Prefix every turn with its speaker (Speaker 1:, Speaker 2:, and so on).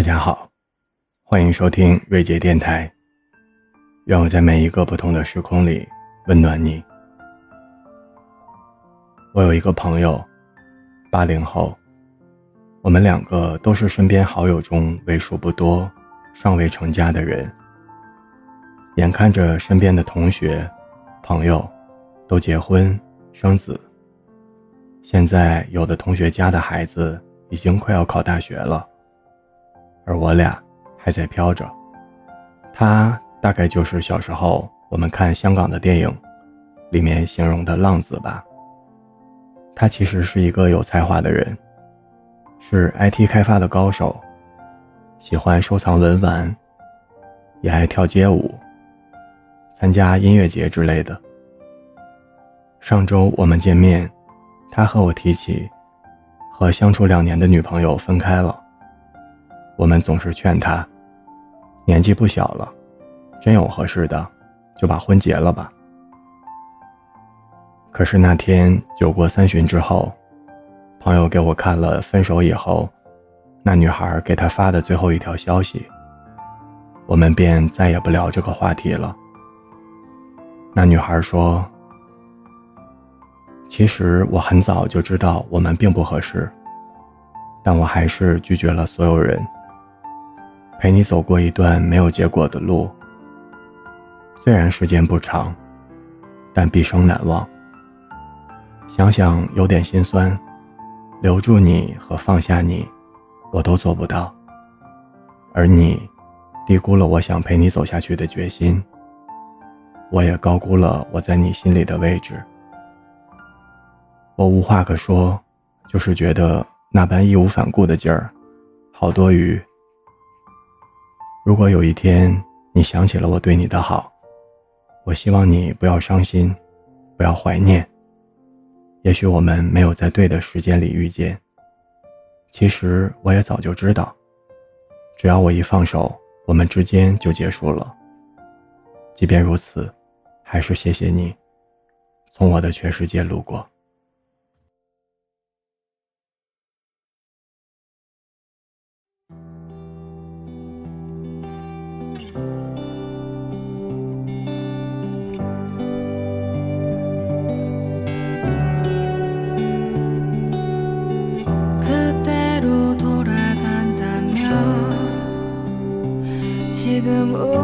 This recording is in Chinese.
Speaker 1: 大家好，欢迎收听瑞杰电台。愿我在每一个不同的时空里温暖你。我有一个朋友，八零后，我们两个都是身边好友中为数不多尚未成家的人。眼看着身边的同学、朋友都结婚生子，现在有的同学家的孩子已经快要考大学了。而我俩还在飘着，他大概就是小时候我们看香港的电影里面形容的浪子吧。他其实是一个有才华的人，是 IT 开发的高手，喜欢收藏文玩，也爱跳街舞，参加音乐节之类的。上周我们见面，他和我提起和相处两年的女朋友分开了。我们总是劝他，年纪不小了，真有合适的，就把婚结了吧。可是那天酒过三巡之后，朋友给我看了分手以后，那女孩给他发的最后一条消息，我们便再也不聊这个话题了。那女孩说：“其实我很早就知道我们并不合适，但我还是拒绝了所有人。”陪你走过一段没有结果的路，虽然时间不长，但毕生难忘。想想有点心酸，留住你和放下你，我都做不到。而你，低估了我想陪你走下去的决心，我也高估了我在你心里的位置。我无话可说，就是觉得那般义无反顾的劲儿，好多余。如果有一天你想起了我对你的好，我希望你不要伤心，不要怀念。也许我们没有在对的时间里遇见，其实我也早就知道。只要我一放手，我们之间就结束了。即便如此，还是谢谢你，从我的全世界路过。
Speaker 2: 一个梦。